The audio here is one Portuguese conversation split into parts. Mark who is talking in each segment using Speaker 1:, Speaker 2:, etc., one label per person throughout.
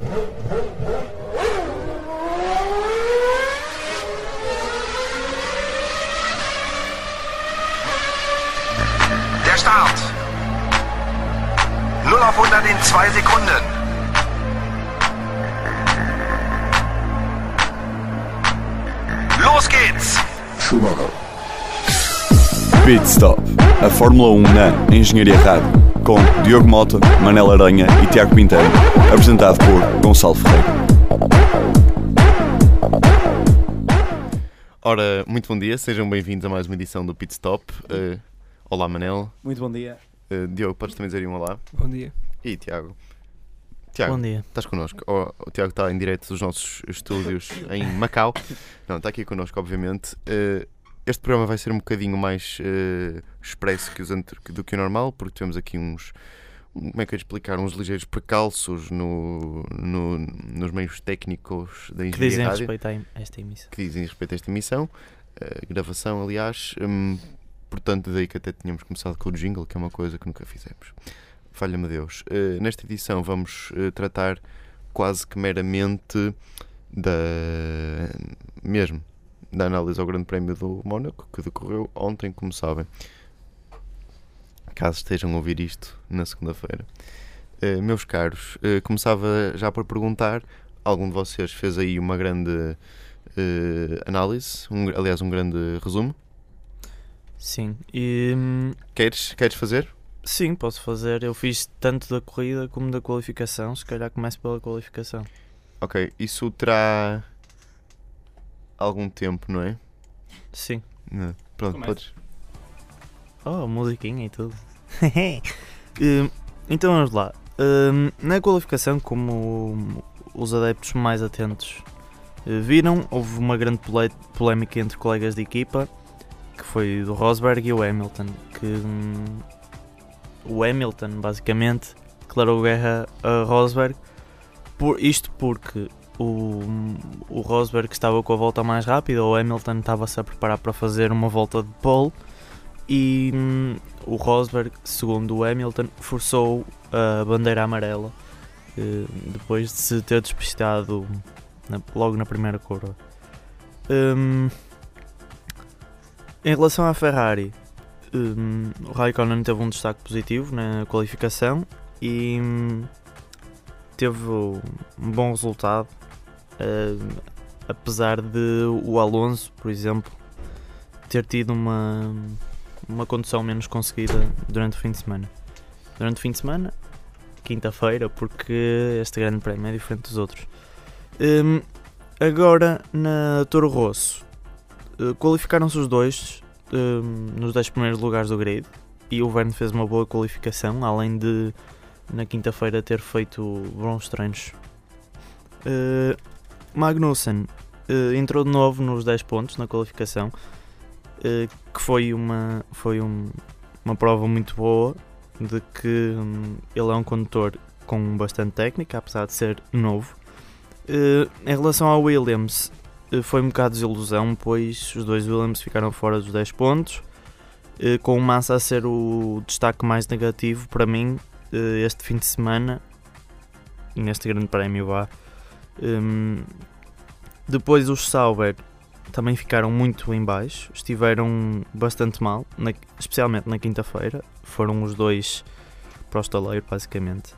Speaker 1: Der Start. 0 auf 100 in 2 Sekunden. Los geht's.
Speaker 2: Pit Stop, a Fórmula 1 na Engenharia Rádio, com Diogo Mota, Manela Aranha e Tiago Pinteiro, apresentado por Gonçalo Ferreira.
Speaker 3: Ora, muito bom dia, sejam bem-vindos a mais uma edição do Pit Stop. Eh, olá, Manel.
Speaker 4: Muito bom dia.
Speaker 3: Eh, Diogo, podes também dizer um olá?
Speaker 4: Bom dia.
Speaker 3: E Tiago. Tiago,
Speaker 5: Bom dia.
Speaker 3: estás connosco? O, o Tiago está em direto dos nossos estúdios em Macau. Não, está aqui connosco, obviamente. Eh, este programa vai ser um bocadinho mais eh, expresso que os que- do que o normal, porque tivemos aqui uns. um- Como é que eu ia explicar? Uns ligeiros precalços no, no- nos meios técnicos da
Speaker 5: Que
Speaker 3: engenharia
Speaker 5: dizem
Speaker 3: rádio.
Speaker 5: respeito a esta emissão.
Speaker 3: que dizem respeito a esta emissão, eh, gravação, aliás. hum, portanto, daí que até tínhamos começado com o jingle, que é uma coisa que nunca fizemos. Falha-me Deus. Eh, nesta edição vamos eh, tratar quase que meramente da. mesmo. Da análise ao Grande Prémio do Mónaco, que decorreu ontem, como sabem. Caso estejam a ouvir isto na segunda-feira. Eh, meus caros, eh, começava já por perguntar: algum de vocês fez aí uma grande eh, análise, um, aliás, um grande resumo.
Speaker 5: Sim. E, hum,
Speaker 3: Queres, queres fazer?
Speaker 5: sim, posso fazer. Eu fiz tanto da corrida como da qualificação. Se calhar começo pela qualificação.
Speaker 3: Ok, isso terá algum tempo, não é?
Speaker 5: Sim.
Speaker 3: Não. Pronto,
Speaker 4: Começa.
Speaker 3: podes.
Speaker 5: Oh, musiquinha e tudo. Hum, então vamos lá. Hum, na qualificação, como os adeptos mais atentos eh, viram, houve uma grande polémica entre colegas de equipa, que foi do Rosberg e o Hamilton, que hum, o Hamilton basicamente declarou guerra a Rosberg, por, isto porque o, o Rosberg estava com a volta mais rápida, o Hamilton estava-se a preparar para fazer uma volta de pole e hum, o Rosberg, segundo o Hamilton, forçou a bandeira amarela eh, depois de se ter despistado logo na primeira curva. Hum, em relação à Ferrari, hum, o Raikkonen teve um destaque positivo na qualificação e hum, teve um bom resultado, hum, apesar de o Alonso, por exemplo, ter tido uma, uma condução menos conseguida durante o fim de semana. Durante o fim de semana, quinta-feira, porque este grande prémio é diferente dos outros. Hum, agora, na Toro Rosso, eh, qualificaram-se os dois hum, nos 10 primeiros lugares do grid e o Verne fez uma boa qualificação, além de na quinta-feira ter feito bons treinos. Eh, Magnussen eh, entrou de novo nos 10 pontos na qualificação, eh, que foi uma, foi um- uma prova muito boa de que hum, ele é um condutor com bastante técnica, apesar de ser novo. Eh, em relação ao Williams, foi um bocado de desilusão, pois os dois Williams ficaram fora dos 10 pontos, com o Massa a ser o destaque mais negativo para mim este fim de semana, neste grande prémio vá. Hum, depois os Sauber também ficaram muito em baixo, estiveram bastante mal, na- especialmente na quinta-feira, foram os dois para o estaleiro basicamente.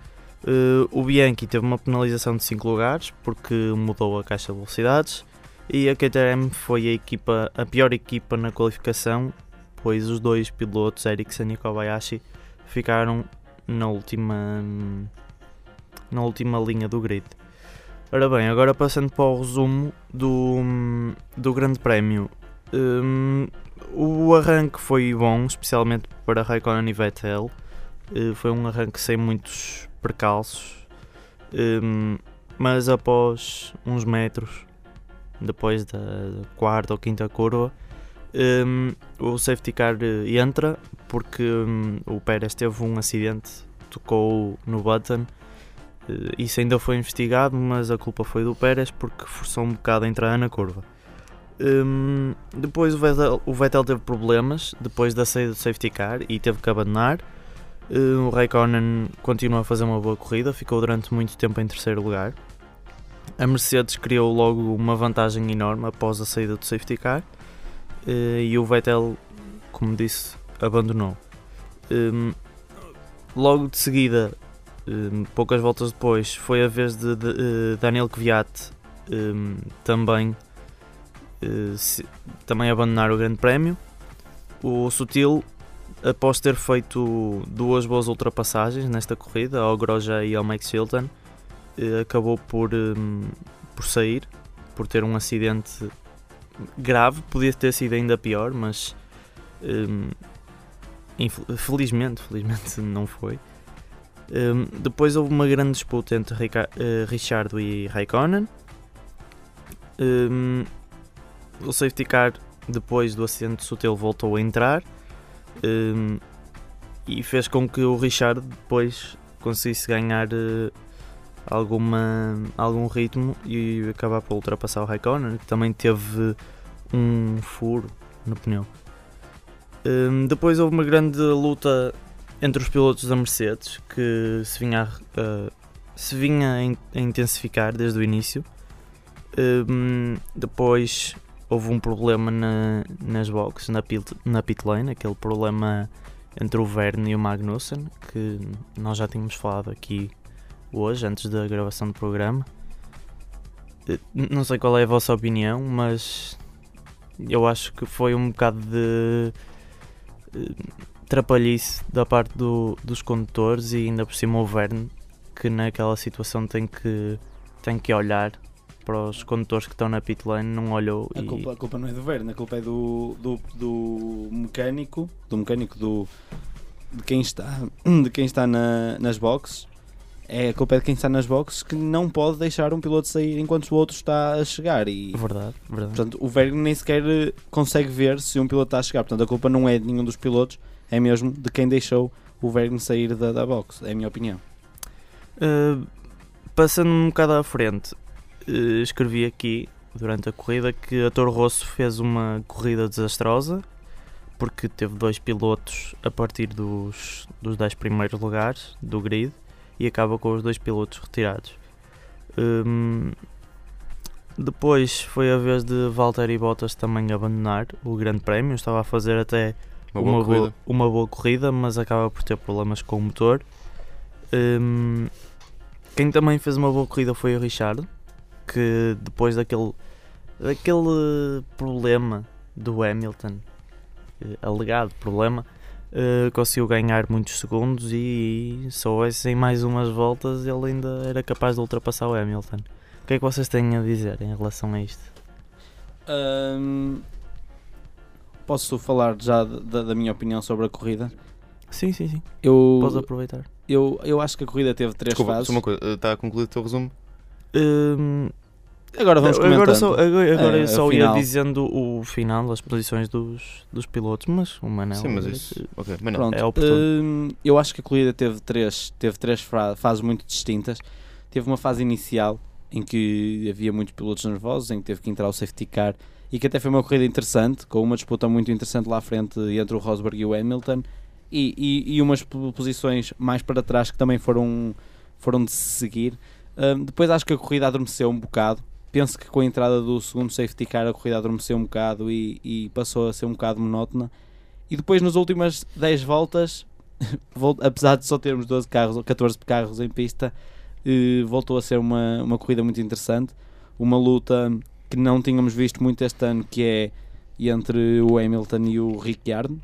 Speaker 5: Eh, o Bianchi teve uma penalização de 5 lugares porque mudou a caixa de velocidades e a KTM foi a, equipa, a pior equipa na qualificação, pois os dois pilotos, Ericsson e Kobayashi, ficaram na última, na última linha do grid. Ora bem, agora passando para o resumo do, do Grande Prémio. Hum, o arranque foi bom, especialmente para Raikkonen e Vettel. Eh, foi um arranque sem muitos percalços, Hum, mas após uns metros, depois da quarta ou quinta curva, hum, o safety car eh, entra porque hum, o Pérez teve um acidente, tocou no button. Eh, Isso ainda foi investigado, mas a culpa foi do Pérez porque forçou um bocado a entrar na curva. Hum, depois o Vettel, o Vettel teve problemas depois da saída do safety car e teve que abandonar. Eh, o Raikkonen continua a fazer uma boa corrida, ficou durante muito tempo em terceiro lugar. a Mercedes criou logo uma vantagem enorme após a saída do safety car eh, e o Vettel, como disse, abandonou. Um, logo de seguida, um, poucas voltas depois, foi a vez de, de, de Daniel Kvyat um, também, uh, se, também abandonar o Grande Prémio. O Sutil, após ter feito duas boas ultrapassagens nesta corrida, ao Grosjean e ao Max Chilton, uh, acabou por, por sair, por ter um acidente grave, podia ter sido ainda pior, mas Infelizmente, felizmente não foi. Um, depois houve uma grande disputa entre Rica uh, e Raikkonen. Um, o safety car, depois do acidente sutil, voltou a entrar um, e fez com que o Richard depois conseguisse ganhar uh, alguma, algum ritmo e acabar por ultrapassar o Raikkonen, que também teve um furo no pneu. Um, depois houve uma grande luta entre os pilotos da Mercedes que se vinha a, uh, se vinha a, intensificar desde o início. Um, depois houve um problema na, nas boxes, na pit, na pit lane, aquele problema entre o Verne e o Magnussen, que nós já tínhamos falado aqui hoje, antes da gravação do programa. Eh, não sei qual é a vossa opinião, mas eu acho que foi um bocado de trapalhice da parte do, dos condutores e ainda por cima o Verne que naquela situação tem que, tem que olhar para os condutores que estão na pit lane, não olhou
Speaker 4: a,
Speaker 5: e...
Speaker 4: culpa, a culpa não é do Verne, a culpa é do, do, do mecânico, do mecânico do, de quem está, de quem está na, nas boxes é a culpa é de quem está nas boxes que não pode deixar um piloto sair enquanto o outro está a chegar. E,
Speaker 5: verdade, verdade.
Speaker 4: Portanto, o Vergne nem sequer consegue ver se um piloto está a chegar. Portanto, a culpa não é de nenhum dos pilotos, é mesmo de quem deixou o Vergne sair da, da box. É a minha opinião.
Speaker 5: Uh, passando um bocado à frente, uh, escrevi aqui durante a corrida que a Toro Rosso fez uma corrida desastrosa porque teve dois pilotos a partir dos, dos 10 primeiros lugares do grid e acaba com os dois pilotos retirados. Um, depois foi a vez de Valtteri Bottas também abandonar o Grande Prémio. Estava a fazer até
Speaker 3: uma,
Speaker 5: uma,
Speaker 3: boa,
Speaker 5: boa, uma boa, corrida, mas acaba por ter problemas com o motor. Um, quem também fez uma boa corrida foi o Richard, que depois daquele, daquele problema do Hamilton, eh, alegado problema, uh, conseguiu ganhar muitos segundos e só em mais umas voltas ele ainda era capaz de ultrapassar o Hamilton. O que é que vocês têm a dizer em relação a isto?
Speaker 4: Um, posso falar já da, da, minha opinião sobre a corrida?
Speaker 5: Sim, sim, sim.
Speaker 4: Eu,
Speaker 5: Podes aproveitar.
Speaker 4: Eu, eu acho que a corrida teve três
Speaker 3: Desculpa,
Speaker 4: fases.
Speaker 3: Uma coisa, está a concluir o teu resumo?
Speaker 5: Um,
Speaker 4: Agora vamos comentando.
Speaker 5: Agora só, agora, agora
Speaker 4: é,
Speaker 5: eu só ia dizendo o final, as posições dos, dos pilotos, mas o Manel
Speaker 3: Sim, mas isso okay, Manel.
Speaker 4: Pronto,
Speaker 5: é.
Speaker 4: Hum, eu acho que a corrida teve três, teve três fases muito distintas. Teve uma fase inicial em que havia muitos pilotos nervosos, em que teve que entrar o safety car e que até foi uma corrida interessante, com uma disputa muito interessante lá à frente entre o Rosberg e o Hamilton e, e, e umas posições mais para trás que também foram, foram de se seguir. Hum, depois acho que a corrida adormeceu um bocado penso que com a entrada do segundo safety car a corrida adormeceu um bocado e, e passou a ser um bocado monótona. E depois nas últimas 10 voltas, apesar de só termos 12 carros, 14 carros em pista, eh, voltou a ser uma, uma corrida muito interessante. Uma luta que não tínhamos visto muito este ano, que é entre o Hamilton e o Ricciardo,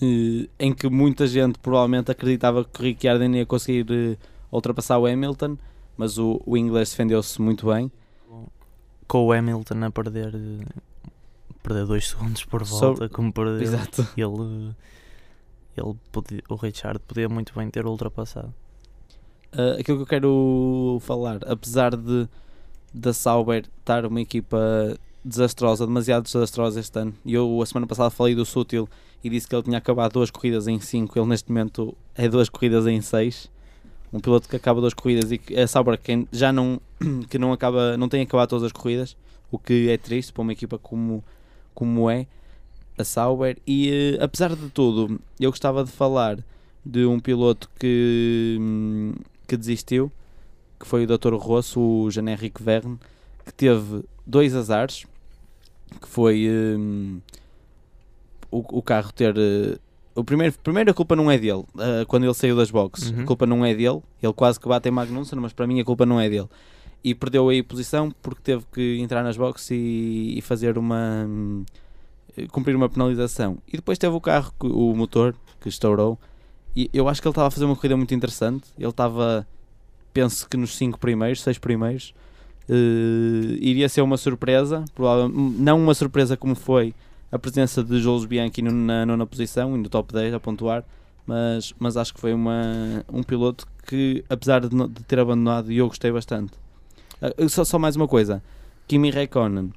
Speaker 4: eh, em que muita gente provavelmente acreditava que o Ricciardo ia conseguir eh, ultrapassar o Hamilton, mas o, o inglês defendeu-se muito bem
Speaker 5: com o Hamilton a perder perder 2 segundos por volta, so, como perdeu,
Speaker 4: exato.
Speaker 5: ele, ele podia, o Richard podia muito bem ter ultrapassado.
Speaker 4: Uh, aquilo que eu quero falar, apesar de da Sauber estar uma equipa desastrosa, demasiado desastrosa este ano, eu a semana passada falei do Sutil e disse que ele tinha acabado duas corridas em 5, ele neste momento é duas corridas em 6 um piloto que acaba duas corridas e que a Sauber quem já não que não acaba não tem acabado todas as corridas o que é triste para uma equipa como como é a Sauber. E uh, apesar de tudo eu gostava de falar de um piloto que que desistiu que foi o Dr. Rosso, o Jean-Henrique Verne, que teve dois azares, que foi hum, o, o carro ter... eh, o primeiro, primeiro a culpa não é dele, eh, quando ele saiu das boxes.
Speaker 5: Uhum.
Speaker 4: A culpa não é dele. Ele quase que bate em Magnussen, mas para mim a culpa não é dele. E perdeu aí posição porque teve que entrar nas boxes e, e fazer uma... hum, eh, cumprir uma penalização. E depois teve o carro, o motor, que estourou. E eu acho que ele estava a fazer uma corrida muito interessante. Ele estava, penso que nos 5 primeiros, 6 primeiros. Eh, iria ser uma surpresa, provavelmente, não uma surpresa como foi a presença de Jules Bianchi na nona posição e no top 10 a pontuar, mas, mas acho que foi uma, um piloto que, apesar de, de ter abandonado, eu gostei bastante. Ah, só, só mais uma coisa: Kimi Räikkönen.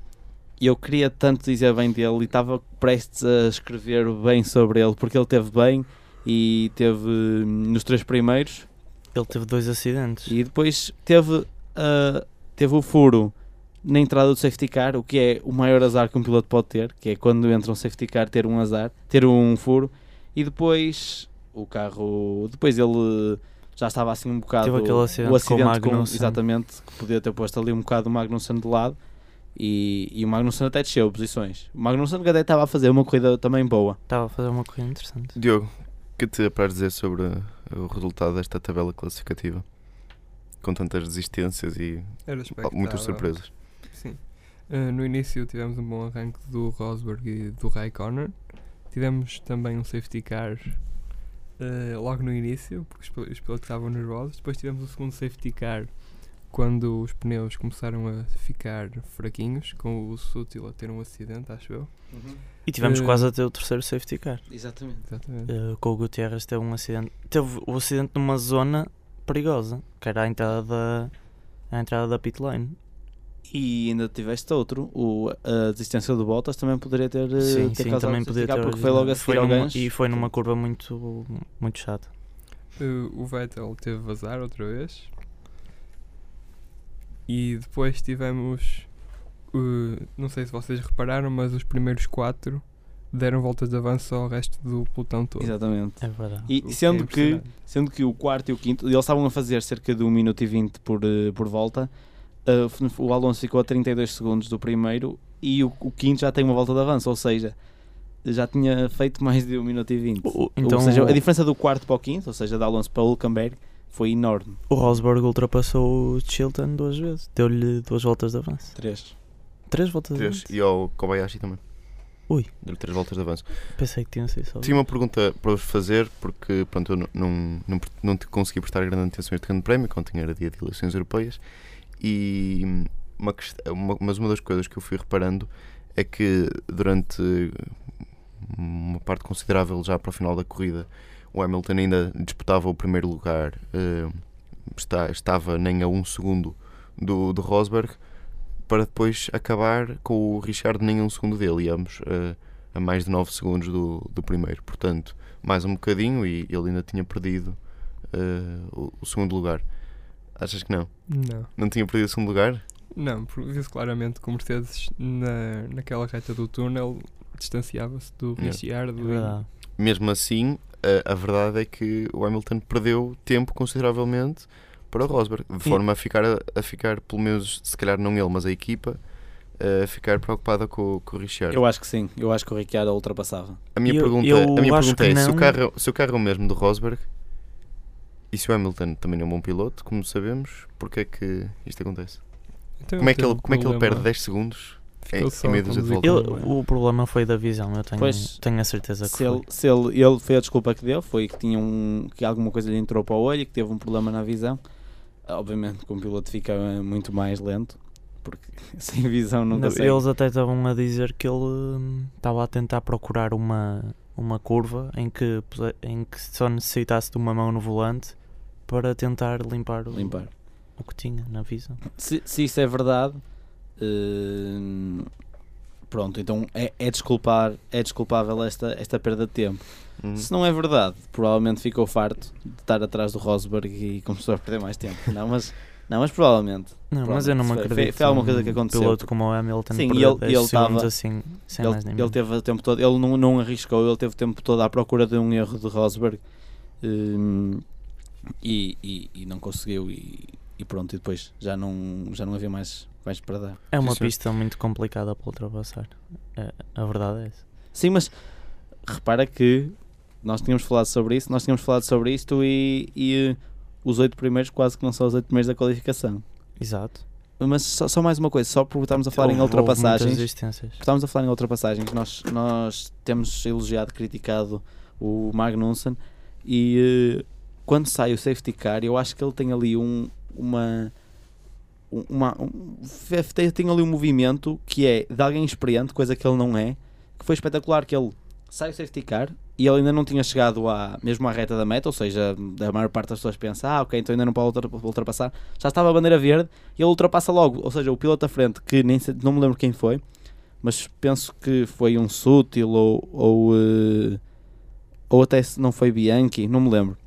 Speaker 4: Eu queria tanto dizer bem dele e estava prestes a escrever bem sobre ele, porque ele teve bem e teve hum, nos três primeiros
Speaker 5: Ele teve dois acidentes.
Speaker 4: e depois teve, ah, teve o furo na entrada do safety car, o que é o maior azar que um piloto pode ter, que é quando entra um safety car ter um azar, ter um furo, e depois o carro, depois ele já estava assim um bocado
Speaker 5: Teve aquele acidente
Speaker 4: o
Speaker 5: com o
Speaker 4: acidente
Speaker 5: Magnussen.
Speaker 4: exatamente, que podia ter posto ali um bocado o Magnussen de lado. E, e o Magnussen até desceu posições. O Magnussen que até estava a fazer uma corrida também boa.
Speaker 5: Estava a fazer uma corrida interessante.
Speaker 3: Diogo, o que te para dizer sobre o resultado desta tabela classificativa? Com tantas resistências e muitas surpresas.
Speaker 6: Sim. Uh, no início tivemos um bom arranque do Rosberg e do Raikkonen. Tivemos também um safety car uh, logo no início, porque os pilotos estavam nervosos. Depois tivemos o segundo safety car quando os pneus começaram a ficar fraquinhos, com o Sutil a ter um acidente, acho eu.
Speaker 5: E tivemos
Speaker 6: Eh,
Speaker 5: quase a ter o terceiro safety car.
Speaker 4: Exatamente.
Speaker 6: Exatamente.
Speaker 5: Eh, com o Gutierrez teve um acidente. Teve o acidente numa zona perigosa, que era a entrada da, a entrada da pit lane.
Speaker 4: E ainda tiveste outro, o, a desistência do Bottas também poderia ter, eh,
Speaker 5: sim,
Speaker 4: ter
Speaker 5: sim,
Speaker 4: causado
Speaker 5: também
Speaker 4: um car,
Speaker 5: ter.
Speaker 4: porque foi logo a
Speaker 5: foi
Speaker 4: seguir
Speaker 5: numa-. E foi numa curva muito, muito chata.
Speaker 6: Uh, o Vettel teve vazar outra vez. E depois tivemos. uh, não sei se vocês repararam, mas os primeiros quatro deram voltas de avanço ao resto do pelotão todo.
Speaker 4: Exatamente.
Speaker 5: É verdade.
Speaker 4: E
Speaker 6: que é
Speaker 4: sendo que,
Speaker 6: impressionante.
Speaker 4: sendo que o quarto e o quinto, eles estavam a fazer cerca de 1 minuto e 20 por, eh, por volta, f- o Alonso ficou a 32 segundos do primeiro e o, o quinto já tem uma volta de avanço, ou seja, já tinha feito mais de 1 minuto e 20.
Speaker 5: O-
Speaker 4: ou
Speaker 5: então
Speaker 4: seja, a diferença do quarto para o quinto, ou seja, da Alonso para o Hulkenberg, foi enorme.
Speaker 5: O Rosberg ultrapassou o Chilton duas vezes. Deu-lhe duas voltas de avanço.
Speaker 4: Três.
Speaker 5: Três voltas de avanço.
Speaker 3: E ao Kobayashi também.
Speaker 5: Ui.
Speaker 3: Deu três voltas de avanço.
Speaker 5: Pensei que tinha sido só.
Speaker 3: Tinha uma pergunta para vos fazer, porque pronto, eu não, não, não, não te consegui prestar grande atenção a este grande prémio, quando tinha era dia de eleições europeias. E uma, uma, mas uma das coisas que eu fui reparando é que durante uma parte considerável já para o final da corrida, o Hamilton ainda disputava o primeiro lugar, eh, está, estava nem a um segundo do, do Rosberg, para depois acabar com o Richard nem a um segundo dele, e ambos eh, a mais de 9 segundos do, do primeiro. Portanto, mais um bocadinho e ele ainda tinha perdido eh, o, o segundo lugar. Achas que não?
Speaker 6: Não.
Speaker 3: Não tinha perdido o segundo lugar?
Speaker 6: Não, porque viu-se claramente que o Mercedes na, naquela reta do túnel distanciava-se do. Ricciardo
Speaker 5: É
Speaker 6: e-.
Speaker 3: Mesmo assim, a, a verdade é que o Hamilton perdeu tempo consideravelmente para o Rosberg, de
Speaker 5: E-
Speaker 3: forma a ficar, a, a ficar, pelo menos, se calhar não ele, mas a equipa, a ficar preocupada com, o- com o Richard.
Speaker 4: Eu acho que sim, eu acho que o Ricciardo ultrapassava.
Speaker 3: A minha
Speaker 5: Eu-
Speaker 3: pergunta,
Speaker 5: eu
Speaker 3: a minha pergunta é: se o, carro, se o carro é o mesmo do Rosberg e se o Hamilton também é um bom piloto, como sabemos, porque é que isto acontece?
Speaker 6: Então
Speaker 3: Como é que ele,
Speaker 6: um
Speaker 3: como é que ele perde 10 segundos?
Speaker 6: Ficou
Speaker 3: em-
Speaker 6: só
Speaker 3: meio
Speaker 5: Ele-
Speaker 6: o
Speaker 5: problema foi da visão, eu tenho,
Speaker 4: Pois,
Speaker 5: tenho a certeza que
Speaker 4: Se ele,
Speaker 5: foi.
Speaker 4: se ele, ele foi a desculpa que deu, foi que tinha um, que alguma coisa lhe entrou para o olho e que teve um problema na visão. Obviamente que um piloto fica muito mais lento, porque sem visão não
Speaker 5: Não. Eles até estavam a dizer que ele hum, estava a tentar procurar uma, uma curva em que, em que só necessitasse de uma mão no volante para tentar limpar o,
Speaker 4: limpar.
Speaker 5: o que tinha na visão.
Speaker 4: Se, se isso é verdade, eh, pronto, então é, é, desculpar, é desculpável esta, esta perda de tempo.
Speaker 3: Uhum.
Speaker 4: Se não é verdade, provavelmente ficou farto de estar atrás do Rosberg e começou a perder mais tempo. Não, mas, não, mas provavelmente.
Speaker 5: Não,
Speaker 4: Pronto,
Speaker 5: mas eu não me
Speaker 4: foi- foi-
Speaker 5: acredito.
Speaker 4: foi alguma coisa que aconteceu,
Speaker 5: piloto
Speaker 4: porque-
Speaker 5: como o Hamilton
Speaker 4: Sim, e ele-
Speaker 5: 10
Speaker 4: ele tava-
Speaker 5: assim, sem
Speaker 4: Ele,
Speaker 5: mais nem
Speaker 4: ele teve o tempo todo, ele não, não arriscou, ele teve o tempo todo à procura de um erro de Rosberg hum, e, e, e não conseguiu. E, e pronto, e depois já não, já não havia mais, mais para dar.
Speaker 5: É uma
Speaker 3: Sim,
Speaker 5: pista muito complicada para ultrapassar. É, a verdade é essa.
Speaker 4: Sim, mas repara que nós tínhamos falado sobre isso, nós tínhamos falado sobre isto e, e, eh, os oito primeiros quase que não são os oito primeiros da qualificação.
Speaker 5: Exato.
Speaker 4: Mas só, só mais uma coisa, só por estarmos a falar em
Speaker 5: Houve- muitas
Speaker 4: ultrapassagens, estamos a falar em ultrapassagens, nós, nós temos elogiado, criticado o Magnussen e eh, quando sai o safety car, eu acho que ele tem ali um, uma. Um- Uma, um, tem, ali um movimento que é de alguém experiente, coisa que ele não é, que foi espetacular. Que ele sai o safety car e ele ainda não tinha chegado à, mesmo à reta da meta, ou seja, a maior parte das pessoas pensa, ah, ok, então ainda não pode ultra- ultrapassar. Já estava a bandeira verde e ele ultrapassa logo, ou seja, o piloto à frente, que nem não me lembro quem foi, mas penso que foi um Sutil ou, ou, eh, ou até se não foi Bianchi, não me lembro.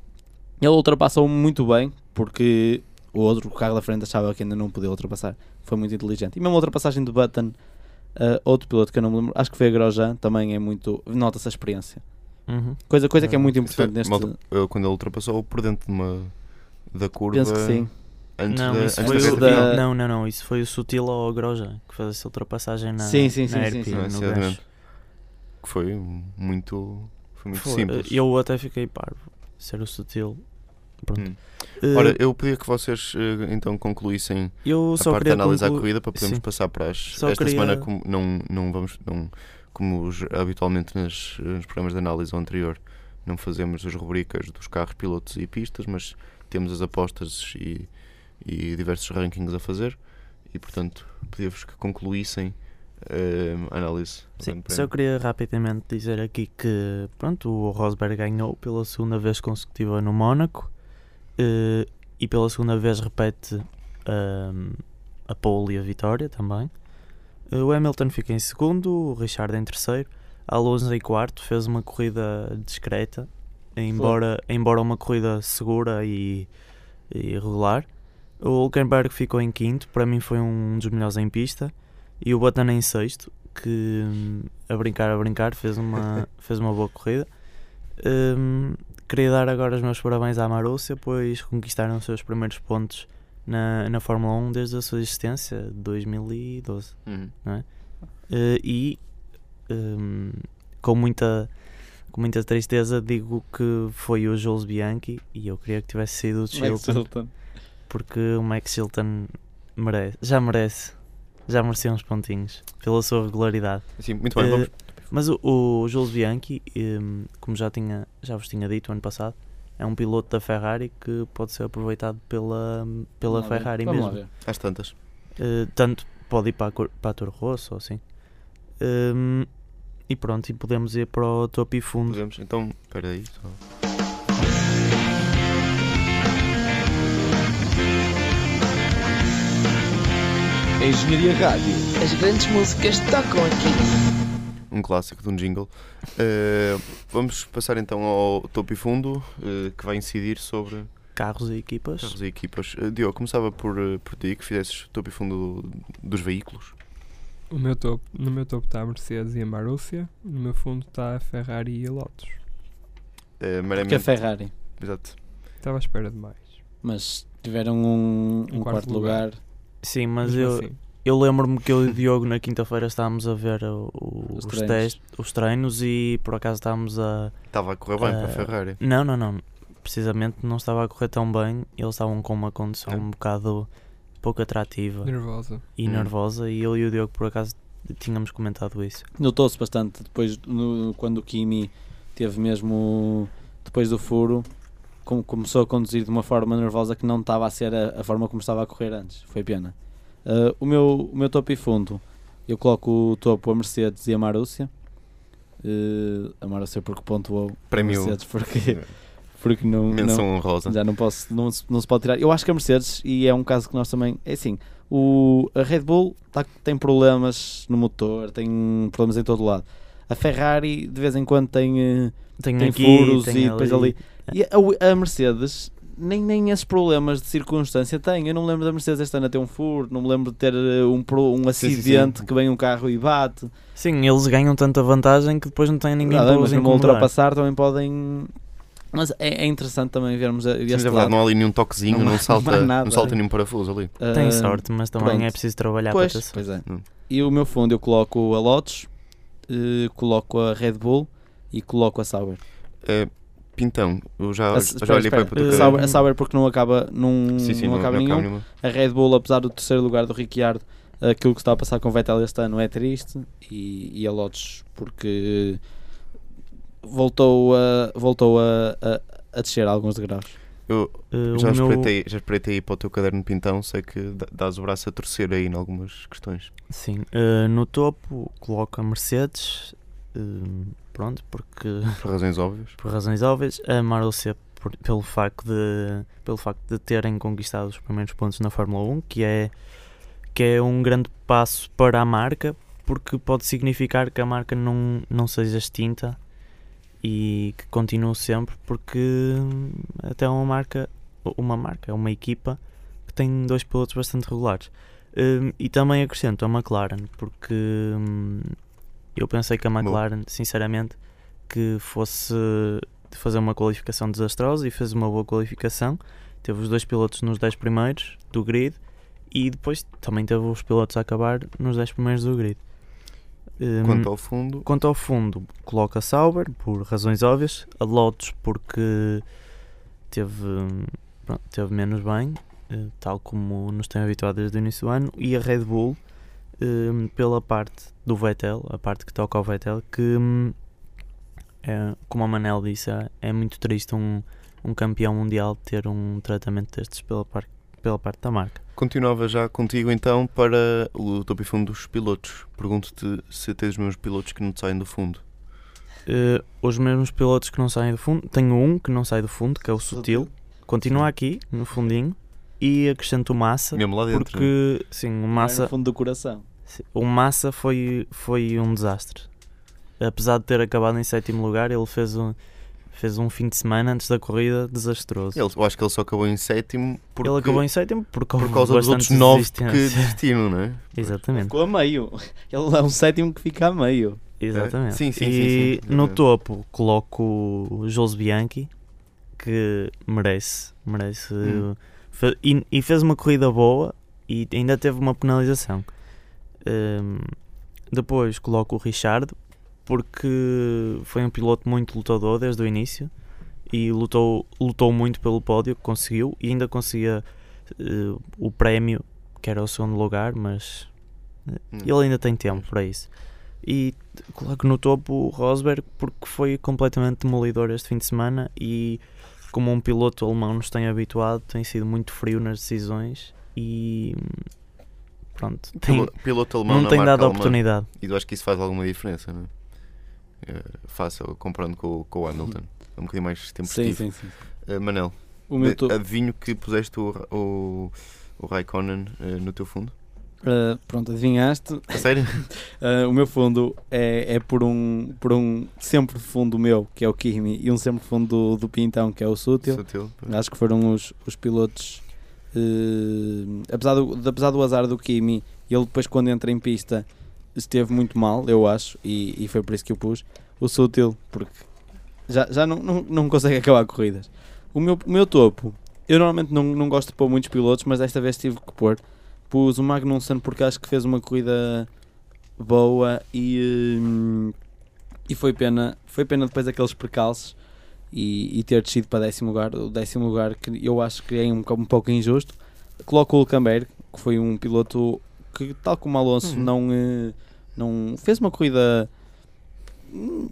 Speaker 4: Ele ultrapassou muito bem, porque o outro o carro da frente achava que ainda não podia ultrapassar. Foi muito inteligente. E mesmo a ultrapassagem de Button, eh, outro piloto que eu não me lembro, acho que foi a Grosjean, também é muito. Nota-se a experiência.
Speaker 5: Uhum.
Speaker 4: Coisa, coisa que é muito
Speaker 3: Isso foi-
Speaker 4: importante neste.
Speaker 3: malta, eu, quando ele ultrapassou por dentro de uma da curva
Speaker 4: Penso que sim.
Speaker 3: antes
Speaker 5: Não,
Speaker 3: da,
Speaker 5: isso
Speaker 3: antes
Speaker 5: foi
Speaker 3: da
Speaker 5: o
Speaker 4: da-
Speaker 5: Não, não, não. Isso foi o Sutil ou o Grosjean que fez essa ultrapassagem na,
Speaker 4: Sim, sim,
Speaker 5: na
Speaker 4: sim, sim,
Speaker 5: RP,
Speaker 4: sim.
Speaker 5: no
Speaker 3: Exatamente.
Speaker 5: gancho.
Speaker 3: que foi muito foi muito
Speaker 5: Foi,
Speaker 3: simples
Speaker 5: Eu até fiquei parvo. Ser o Sutil. Pronto.
Speaker 3: Hum.
Speaker 5: Eh,
Speaker 3: Ora, eu pedia que vocês eh, então concluíssem
Speaker 5: eu
Speaker 3: a parte de analisar
Speaker 5: conclu-
Speaker 3: a corrida para podermos
Speaker 5: Sim.
Speaker 3: passar para as
Speaker 5: Só
Speaker 3: esta
Speaker 5: queria-
Speaker 3: semana como não não vamos não como os- habitualmente nas, nos programas de análise anterior não fazemos as rubricas dos carros, pilotos e pistas, mas temos as apostas e, e diversos rankings a fazer e portanto pedia-vos que concluíssem a análise
Speaker 5: Sim, só queria rapidamente dizer aqui que pronto, o Rosberg ganhou pela segunda vez consecutiva no Mónaco eh, e pela segunda vez repete ahm, a pole e a vitória também. Eh, o Hamilton fica em segundo, o Richard em terceiro, Alonso em quarto, fez uma corrida discreta, embora, embora uma corrida segura e, e regular. O Hulkenberg ficou em quinto, para mim foi um dos melhores em pista, e o Button em sexto, que hum, a brincar, a brincar, fez uma, fez uma boa corrida. Hum, queria dar agora os meus parabéns à Marúcia, pois conquistaram os seus primeiros pontos na, na Fórmula 1 desde a sua existência, de 2012.
Speaker 3: Uhum.
Speaker 5: Eh, e hum, com muita com muita tristeza digo que foi o Jules Bianchi e eu queria que tivesse sido o
Speaker 4: Max
Speaker 5: Chilton
Speaker 4: Hilton.
Speaker 5: porque o Max Chilton merece, já merece já merecia uns pontinhos pela sua regularidade
Speaker 3: Sim, muito bem,
Speaker 5: Eh,
Speaker 3: vamos.
Speaker 5: Mas o, o Jules Bianchi hum, como já tinha já vos tinha dito ano passado é um piloto da Ferrari que pode ser aproveitado pela, pela
Speaker 4: Vamos ver.
Speaker 5: Ferrari
Speaker 4: Vamos lá
Speaker 5: mesmo
Speaker 4: ver.
Speaker 3: Às tantas.
Speaker 5: Uh, tanto pode ir para a, para a Toro Rosso ou assim. Um, e pronto, e podemos ir para o topo e fundo.
Speaker 3: Podemos, então, espera aí. Só.
Speaker 2: Engenharia Rádio.
Speaker 7: As grandes músicas tocam aqui.
Speaker 3: Um clássico de um jingle. Eh, vamos passar então ao topo e fundo, eh, que vai incidir sobre
Speaker 5: Carros e equipas.
Speaker 3: carros e equipas. Eh, Diogo, começava por, por ti, que fizesses topo e fundo do- dos veículos.
Speaker 6: O meu topo, no meu topo está a Mercedes e a Marúcia, no meu fundo está a Ferrari e a Lotus.
Speaker 3: Eh,
Speaker 4: Que
Speaker 3: meramente,
Speaker 4: é Ferrari.
Speaker 3: Exato.
Speaker 6: Estava à espera de mais.
Speaker 4: Mas tiveram um, um
Speaker 6: Um
Speaker 4: quarto,
Speaker 6: quarto
Speaker 4: lugar.
Speaker 6: lugar.
Speaker 5: Sim, mas
Speaker 6: Mesmo
Speaker 5: eu,
Speaker 6: assim,
Speaker 5: eu lembro-me que eu e o Diogo na quinta-feira estávamos a ver o- o-
Speaker 4: Os
Speaker 5: os,
Speaker 4: treinos.
Speaker 5: testes, os treinos e por acaso estávamos a.
Speaker 3: Estava a correr bem para a Ferrari.
Speaker 5: Não, não, não. Precisamente não estava a correr tão bem. Eles estavam com uma condição
Speaker 3: É.
Speaker 5: um bocado pouco atrativa
Speaker 6: nervosa.
Speaker 5: e
Speaker 3: Hum.
Speaker 5: nervosa. E eu e o Diogo por acaso tínhamos comentado isso.
Speaker 4: Notou-se bastante depois, no- quando o Kimi teve mesmo depois do furo, com- começou a conduzir de uma forma nervosa que não estava a ser a, a forma como estava a correr antes. Foi pena. Uh, o, meu, o meu topo e fundo, eu coloco o topo a Mercedes e a Marúcia. Uh, a Marúcia porque pontuou. a
Speaker 3: Prémio.
Speaker 4: Mercedes porque, porque não, não,
Speaker 3: honrosa.
Speaker 4: já não posso, não, se- não se pode tirar. Eu acho que a Mercedes, e é um caso que nós também, é assim, o, a Red Bull tá- tem problemas no motor, tem problemas em todo lado. A Ferrari de vez em quando tem, eh,
Speaker 5: Tem,
Speaker 4: tem
Speaker 5: aqui,
Speaker 4: furos
Speaker 5: tem
Speaker 4: e depois ali. E a, a Mercedes nem, nem esses problemas de circunstância tem. Eu não me lembro da Mercedes este ano a ter um furo, não me lembro de ter eh, um, pro- um
Speaker 3: sim, sim.
Speaker 4: acidente que vem um carro e bate.
Speaker 5: Sim, eles ganham tanta vantagem que depois não tem ninguém
Speaker 4: Nada,
Speaker 5: para
Speaker 4: mas
Speaker 5: incomodar.
Speaker 4: ultrapassar também podem Mas é, é interessante também vermos a-
Speaker 3: Sim,
Speaker 4: este
Speaker 3: é verdade,
Speaker 4: lado.
Speaker 3: não há ali nenhum toquezinho,
Speaker 4: Não
Speaker 3: não, salta,
Speaker 4: não
Speaker 3: não salta nenhum parafuso ali.
Speaker 5: Tem
Speaker 4: Ah,
Speaker 5: sorte, mas também
Speaker 4: pronto.
Speaker 5: é preciso trabalhar
Speaker 4: Pois,
Speaker 5: para ter sorte.
Speaker 4: é.
Speaker 3: Hum.
Speaker 4: E o meu fundo eu coloco a Lotus, eh, coloco a Red Bull e coloco a Sauber.
Speaker 3: Eh, Pintão, eu já,
Speaker 4: A,
Speaker 3: eu
Speaker 4: espera,
Speaker 3: já olhei
Speaker 4: espera,
Speaker 3: para o teu
Speaker 5: Eh,
Speaker 3: caderno.
Speaker 4: Sauber, a Sauber porque não acaba, num,
Speaker 3: Sim, sim,
Speaker 4: não acaba nenhum.
Speaker 3: nenhuma.
Speaker 4: A Red Bull, apesar do terceiro lugar do Ricciardo, aquilo que está a passar com o Vettel este ano é triste. E, e a Lotus porque voltou a, voltou a, a, a descer alguns degraus.
Speaker 3: Eu
Speaker 5: Uh,
Speaker 3: já
Speaker 5: meu-
Speaker 3: espreitei, já espreitei para o teu caderno de Pintão, sei que dá- dás o braço a torcer aí em algumas questões.
Speaker 5: Sim, uh, no topo coloco a Mercedes, uh, pronto, porque
Speaker 3: Por razões óbvias.
Speaker 5: por razões óbvias, a Marussia por- pelo facto de pelo facto de terem conquistado os primeiros pontos na Fórmula 1, que é que é um grande passo para a marca, porque pode significar que a marca não não seja extinta e que continue sempre, porque até é uma marca uma marca, é uma equipa que tem dois pilotos bastante regulares. Hum, e também acrescento a McLaren, porque hum, eu pensei que a McLaren, sinceramente, que fosse fazer uma qualificação desastrosa e fez uma boa qualificação. Teve os dois pilotos nos 10 primeiros do grid e depois também teve os pilotos a acabar nos 10 primeiros do grid. Hum,
Speaker 3: Quanto ao fundo,
Speaker 5: Quanto ao fundo, coloca Sauber, por razões óbvias, a Lotus porque teve, pronto, teve menos bem, eh, tal como nos tem habituado desde o início do ano, e a Red Bull hum, pela parte do Vettel, a parte que toca ao Vettel, que, hum, é, como a Manel disse, é, é muito triste um, um campeão mundial ter um tratamento destes pela, par, pela parte da marca.
Speaker 3: continuava já contigo então para o topo e fundo dos pilotos. Pergunto-te se tens os meus pilotos que não te saem do fundo.
Speaker 5: Eh, os mesmos pilotos que não saem do fundo, tenho um que não sai do fundo, que é o Sutil, continua aqui no fundinho e acrescento o Massa,
Speaker 3: Mesmo lá dentro. né?
Speaker 5: porque sim, o
Speaker 4: Vai
Speaker 5: Massa,
Speaker 4: no fundo do coração.
Speaker 5: O Massa foi, foi um desastre. Apesar de ter acabado em sétimo lugar, ele fez um, fez um fim de semana antes da corrida desastroso.
Speaker 3: Ele- eu acho que ele só acabou em sétimo porque,
Speaker 5: Ele acabou em sétimo porque
Speaker 3: por causa dos outros nove que desistiram, não é?
Speaker 5: Exatamente.
Speaker 4: Ficou a meio. Ele é um sétimo que fica a meio.
Speaker 5: Exatamente.
Speaker 3: Sim, sim, sim,
Speaker 5: e
Speaker 3: sim,
Speaker 5: no topo coloco o Jules Bianchi, que merece, merece.
Speaker 3: Hum.
Speaker 5: fe- e, e fez uma corrida boa e ainda teve uma penalização. Hum, depois coloco o Richard, porque foi um piloto muito lutador desde o início e lutou, lutou muito pelo pódio, conseguiu e ainda conseguia eh, o prémio, que era o segundo lugar, mas
Speaker 3: Hum.
Speaker 5: ele ainda tem tempo para isso. E coloco no topo o Rosberg porque foi completamente demolidor este fim de semana e como um piloto alemão nos tem habituado, tem sido muito frio nas decisões e pronto, tem,
Speaker 3: Pilo- piloto alemão
Speaker 5: não tem dado a oportunidade.
Speaker 3: E eu acho que isso faz alguma diferença, não é? É, Fácil, comparando com, o- com o Hamilton. É um bocadinho mais tempo
Speaker 4: Sim, sim, sim.
Speaker 3: Uh, Manel,
Speaker 4: O meu to-
Speaker 3: adivinho que puseste o, o, o Raikkonen uh, no teu fundo.
Speaker 4: Uh, pronto, adivinhaste.
Speaker 3: A sério?
Speaker 4: Uh, o meu fundo é, é por, um, por um sempre fundo meu, que é o Kimi, e um sempre fundo do, do Pintão, que é o Sutil.
Speaker 3: Sutil.
Speaker 4: Acho que foram os, os pilotos. Uh, apesar, do, apesar do azar do Kimi, ele depois, quando entra em pista, esteve muito mal, eu acho, e, e foi por isso que eu pus. O Sutil, porque já, já não, não, não consegue acabar corridas. O meu, o meu topo, eu normalmente não, não gosto de pôr muitos pilotos, mas desta vez tive que pôr. Pus o Magnussen porque acho que fez uma corrida boa e, hum, e foi pena foi pena depois daqueles percalços e, e ter descido para décimo lugar o décimo lugar que eu acho que é um, um pouco injusto coloco o Hulkenberg que foi um piloto que tal como o Alonso
Speaker 3: Uhum.
Speaker 4: não eh, não fez uma corrida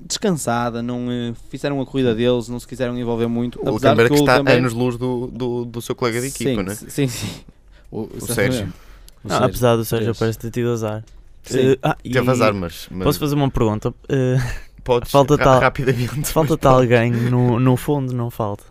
Speaker 4: descansada não eh, fizeram a corrida deles não se quiseram envolver muito
Speaker 3: O
Speaker 4: o
Speaker 3: está
Speaker 4: Hülkenberg-
Speaker 3: anos luz do, do, do seu colega de equipa,
Speaker 4: sim,
Speaker 3: não é?
Speaker 4: sim sim o,
Speaker 3: O Sérgio.
Speaker 4: o
Speaker 5: Não, apesar do Sérgio. Pérez ter tido azar.
Speaker 4: Sim.
Speaker 5: Eh, ah, e
Speaker 3: Teve azar, mas, mas
Speaker 5: Posso fazer uma pergunta? Eh,
Speaker 3: podes
Speaker 5: falta
Speaker 3: ra-
Speaker 5: tal-
Speaker 3: rapidamente.
Speaker 5: Falta-te
Speaker 3: mas
Speaker 5: alguém no, no fundo, não falta?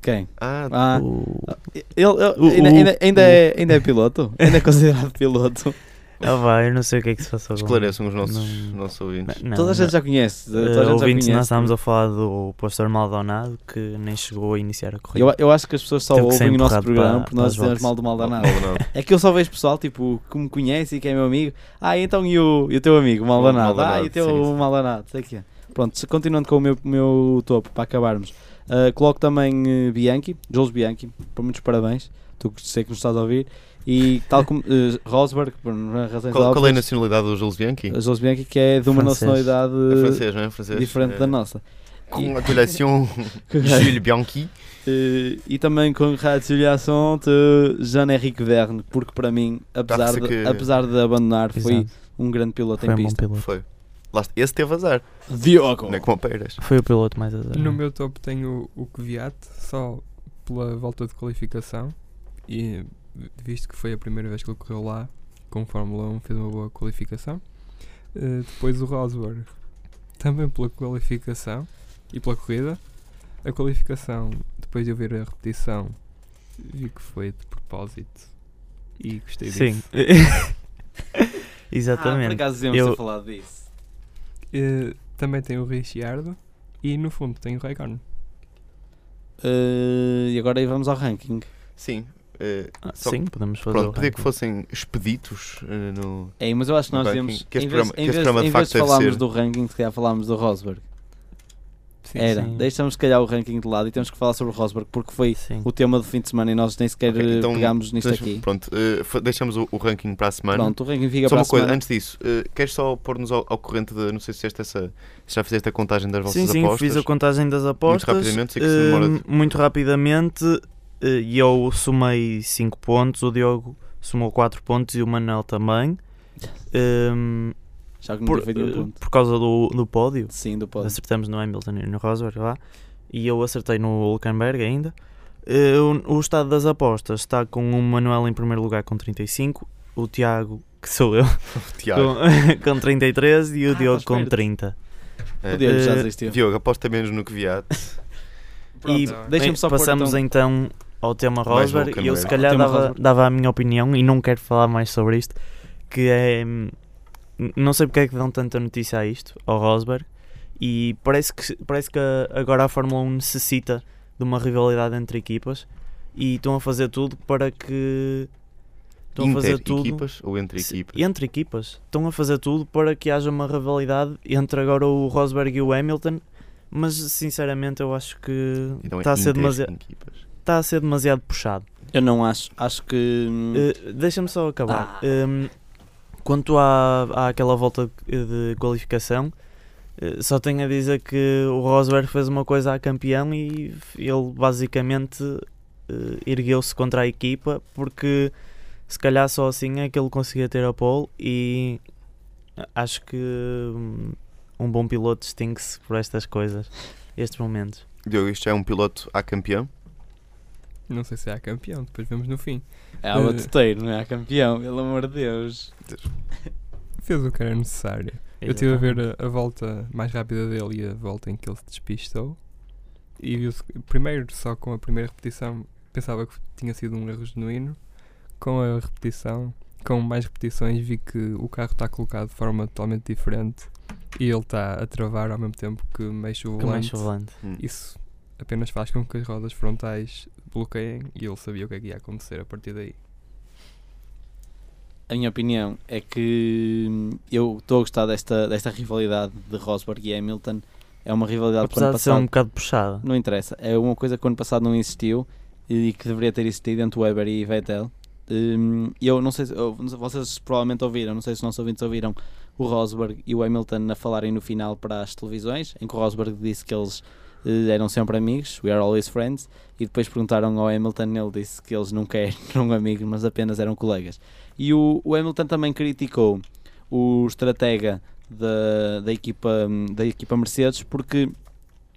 Speaker 4: quem?
Speaker 3: Ah,
Speaker 4: Ah,
Speaker 5: O-
Speaker 4: ele, ele-
Speaker 5: O-
Speaker 4: ainda,
Speaker 5: o-
Speaker 4: ainda, ainda é, ainda é piloto? Ainda é considerado piloto?
Speaker 5: Ah, vai, eu não sei o que é que se passou.
Speaker 3: esclareçam os nossos,
Speaker 5: Não-
Speaker 3: nossos ouvintes.
Speaker 5: Não,
Speaker 4: Toda a gente já conhece. Toda a
Speaker 5: Eh,
Speaker 4: gente já
Speaker 5: ouvintes,
Speaker 4: conhece.
Speaker 5: nós estávamos a falar do pastor Maldonado que nem chegou a iniciar a corrida.
Speaker 4: eu, eu acho que as pessoas só
Speaker 5: Teve
Speaker 4: ouvem o nosso programa
Speaker 5: para-
Speaker 4: porque
Speaker 5: para
Speaker 4: nós dizemos mal do.
Speaker 3: Maldonado.
Speaker 4: É que eu só vejo pessoal tipo, que me conhece e que é meu amigo. Ah, então e o, e o teu amigo, o Maldonado?
Speaker 3: Maldonado,
Speaker 4: Ah, e o teu
Speaker 3: sim, sim.
Speaker 4: Maldonado? Sei que é. pronto, continuando com o meu, meu topo, para acabarmos, uh, coloco também uh, Bianchi, Jules Bianchi, por muitos parabéns, tu que sei que nos estás a ouvir, e tal como uh, Rosberg, por razões
Speaker 3: Qual, qual é a nacionalidade do Jules Bianchi?
Speaker 4: Jules Bianchi que é de uma
Speaker 5: Francês.
Speaker 4: nacionalidade
Speaker 3: É francês, não é? Francês.
Speaker 4: diferente
Speaker 3: É.
Speaker 4: da nossa.
Speaker 3: Congratulations, Jules Bianchi.
Speaker 4: Uh, e também congratulação de Jean-Éric Verne, porque para mim, apesar de,
Speaker 3: que-
Speaker 4: apesar de abandonar, foi
Speaker 5: Exato.
Speaker 4: um grande piloto
Speaker 5: Foi
Speaker 4: em
Speaker 5: um bom
Speaker 4: pista.
Speaker 5: piloto.
Speaker 3: Foi. Esse teve azar,
Speaker 4: Diogo!
Speaker 3: não é como o Pérez.
Speaker 5: Foi o piloto mais azar.
Speaker 6: No meu topo tenho o Kvyat, só pela volta de qualificação. E visto que foi a primeira vez que ele correu lá com Fórmula 1, fez uma boa qualificação. Eh, depois o Rosberg, também pela qualificação e pela corrida. A qualificação, depois de eu ver a repetição, vi que foi de propósito e gostei
Speaker 5: Sim.
Speaker 6: disso.
Speaker 4: Ah, por
Speaker 5: Exatamente.
Speaker 4: acaso devíamos
Speaker 5: Eu-
Speaker 4: ter falado disso.
Speaker 6: Eh, também tem o Ricciardo e no fundo tem o Raikkonen.
Speaker 4: Uh, e agora aí vamos ao ranking.
Speaker 3: Sim. Eh,
Speaker 5: Ah, Sim, podemos fazer
Speaker 3: Pronto,
Speaker 5: o
Speaker 3: podia que fossem expeditos eh, no.
Speaker 4: É, mas eu acho que nós devemos.
Speaker 3: Que este
Speaker 4: em vez,
Speaker 3: programa- que
Speaker 4: em vez,
Speaker 3: programa de
Speaker 4: em vez
Speaker 3: facto
Speaker 4: de
Speaker 3: deve
Speaker 4: falarmos
Speaker 3: ser-
Speaker 4: do ranking, se calhar falámos do Rosberg.
Speaker 6: Sim,
Speaker 4: Era.
Speaker 5: sim.
Speaker 4: Deixamos se calhar o ranking de lado e temos que falar sobre o Rosberg porque foi
Speaker 5: Sim.
Speaker 4: o tema do fim de semana e nós nem sequer
Speaker 3: Ok, então,
Speaker 4: pegámos nisto
Speaker 3: deixa-
Speaker 4: aqui.
Speaker 3: Pronto, eh, fa- deixamos o, o ranking para a semana.
Speaker 4: Pronto, o ranking fica
Speaker 3: Só
Speaker 4: para
Speaker 3: uma
Speaker 4: a
Speaker 3: coisa,
Speaker 4: semana.
Speaker 3: antes disso, eh, queres só pôr-nos ao, ao corrente de. Não sei se, essa, se já fizeste a contagem das vossas
Speaker 5: Sim, sim,
Speaker 3: apostas.
Speaker 5: fiz a contagem das apostas.
Speaker 3: rapidamente, sei que se demora-
Speaker 5: muito rapidamente, eh, e eu somei 5 pontos, o Diogo somou 4 pontos e o Manel também. Hum,
Speaker 4: Já que não
Speaker 5: por,
Speaker 4: feito nenhum
Speaker 5: eh,
Speaker 4: ponto.
Speaker 5: por causa do, do pódio.
Speaker 4: Sim, do pódio.
Speaker 5: Acertamos no Hamilton e no Rosberg lá. E eu acertei no Hulkenberg ainda. Eh, o, o estado das apostas está com o Manuel em primeiro lugar com 35, o Tiago, que sou eu,
Speaker 3: Tiago,
Speaker 5: com, com 33 e o
Speaker 4: Ah,
Speaker 5: Diogo com
Speaker 4: perto.
Speaker 5: 30.
Speaker 3: eh,
Speaker 4: O Diogo já
Speaker 5: eh,
Speaker 4: desistiu.
Speaker 3: Diogo, aposta menos no que viate.
Speaker 4: Pronto,
Speaker 5: E
Speaker 4: deixa-me
Speaker 5: bem,
Speaker 4: só
Speaker 5: passamos
Speaker 4: então-
Speaker 5: então ao tema Rosberg e eu se calhar dava, dava a minha opinião e não quero falar mais sobre isto, que é hum, não sei porque é que dão tanta notícia a isto, ao Rosberg, e parece que, parece que agora a Fórmula 1 necessita de uma rivalidade entre equipas e estão a fazer tudo para que estão a
Speaker 3: Inter
Speaker 5: fazer tudo
Speaker 3: equipas ou entre equipas?
Speaker 5: entre equipas. Estão a fazer tudo para que haja uma rivalidade entre agora o Rosberg e o Hamilton, mas sinceramente eu acho que
Speaker 3: Então é
Speaker 5: está a ser demasiado
Speaker 3: equipas.
Speaker 5: Está a ser demasiado puxado.
Speaker 4: Eu não acho. Acho que.
Speaker 5: Uh, Deixa-me só acabar.
Speaker 4: Ah.
Speaker 5: Um, quanto à, àquela volta de qualificação, uh, só tenho a dizer que o Rosberg fez uma coisa a campeão e ele basicamente uh, ergueu-se contra a equipa porque se calhar só assim é que ele conseguia ter a pole e acho que hum, um bom piloto distingue-se por estas coisas, estes momentos.
Speaker 3: Diogo, isto é um piloto a campeão?
Speaker 6: Não sei se é a campeão, depois vemos no fim.
Speaker 4: é a batuteiro, não é a campeão, pelo amor de Deus.
Speaker 6: Fez o que era necessário. Eu estive a ver a, a volta mais rápida dele e a volta em que ele se despistou. E viu-se que- primeiro, só com a primeira repetição, pensava que tinha sido um erro genuíno. Com a repetição, com mais repetições, vi que o carro está colocado de forma totalmente diferente e ele está a travar ao mesmo tempo que mexe o
Speaker 5: Que mais
Speaker 6: volante.
Speaker 5: volante.
Speaker 3: Hum.
Speaker 6: Isso apenas faz com que as rodas frontais bloqueiem e ele sabia o que é que ia acontecer a partir daí.
Speaker 4: A minha opinião é que hum, eu estou a gostar desta, desta rivalidade de Rosberg e Hamilton. É uma rivalidade que
Speaker 5: Apesar
Speaker 4: ano
Speaker 5: de ser
Speaker 4: passado
Speaker 5: um bocado puxada.
Speaker 4: não interessa. É uma coisa que o ano passado não existiu e que deveria ter existido entre Weber e Vettel. Hum, eu não sei se vocês provavelmente ouviram, não sei se os nossos ouvintes ouviram o Rosberg e o Hamilton a falarem no final para as televisões, em que o Rosberg disse que eles eram sempre amigos, we are always friends, e depois perguntaram ao Hamilton, ele disse que eles nunca eram amigos, mas apenas eram colegas. E o, o Hamilton também criticou o estratega da, da, equipa, da equipa Mercedes porque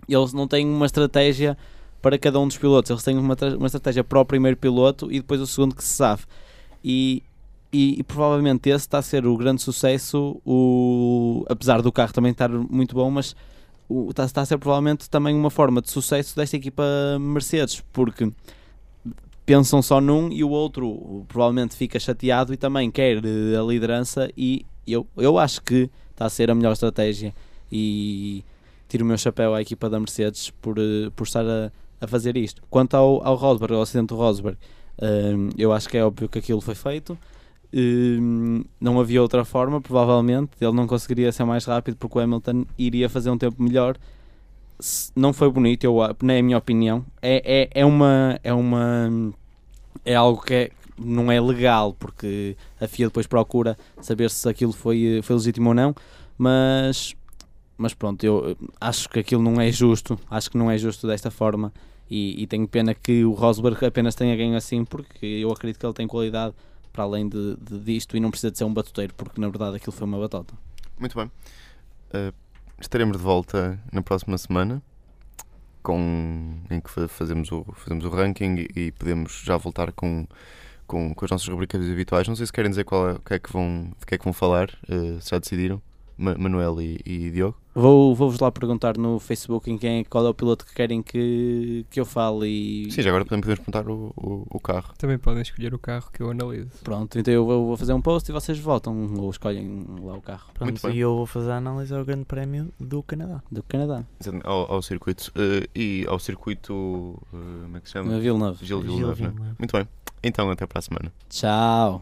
Speaker 4: eles não têm uma estratégia para cada um dos pilotos, eles têm uma, uma estratégia para o primeiro piloto e depois o segundo que se sabe. E, e, e provavelmente esse está a ser o grande sucesso, o, apesar do carro também estar muito bom, mas está, está a ser provavelmente também uma forma de sucesso desta equipa Mercedes, porque pensam só num e o outro provavelmente fica chateado e também quer eh, a liderança e eu, eu acho que está a ser a melhor estratégia e tiro o meu chapéu à equipa da Mercedes por, eh, por estar a, a fazer isto. Quanto ao, ao Rosberg, ao acidente do Rosberg, hum, eu acho que é óbvio que aquilo foi feito. Hum, não havia outra forma, provavelmente. Ele não conseguiria ser mais rápido porque o Hamilton iria fazer um tempo melhor. Não foi bonito, eu, na minha opinião. É, é, é uma. É uma. É algo que é- não é legal, porque a FIA depois procura saber se aquilo foi, eh, foi legítimo ou não. Mas. Mas pronto, eu eh, acho que aquilo não é justo. Acho que não é justo desta forma. E, e tenho pena que o Rosberg apenas tenha ganho assim, porque eu acredito que ele tem qualidade para além de, de- disto e não precisa de ser um batuteiro, porque na verdade aquilo foi uma batota.
Speaker 3: Muito bem. Uh, estaremos de volta na próxima semana com, em que fa- fazemos o, fazemos o ranking e, e podemos já voltar com, com, com as nossas rubricas habituais. Não sei se querem dizer qual é, o que é que vão, de que é que vão falar, uh, se já decidiram, Ma- Manuel e, e Diogo.
Speaker 4: Vou- Vou-vos lá perguntar no Facebook em quem, qual é o piloto que querem que, que eu fale e
Speaker 3: Sim, já agora podemos, podemos perguntar o, o, o carro.
Speaker 6: Também podem escolher o carro que eu analiso.
Speaker 4: pronto, então eu vou, vou fazer um post e vocês votam ou escolhem lá o carro
Speaker 5: Pronto,
Speaker 3: Muito bem.
Speaker 5: e eu vou fazer a análise ao Grande Prémio do Canadá.
Speaker 4: do Canadá,
Speaker 3: Ao, ao circuito. uh, e ao circuito. uh, como é que se chama?
Speaker 4: Villeneuve.
Speaker 3: Gil
Speaker 5: Gil
Speaker 3: Villeneuve, né?
Speaker 5: Villeneuve.
Speaker 3: Muito bem. Então, até para a semana.
Speaker 4: Tchau.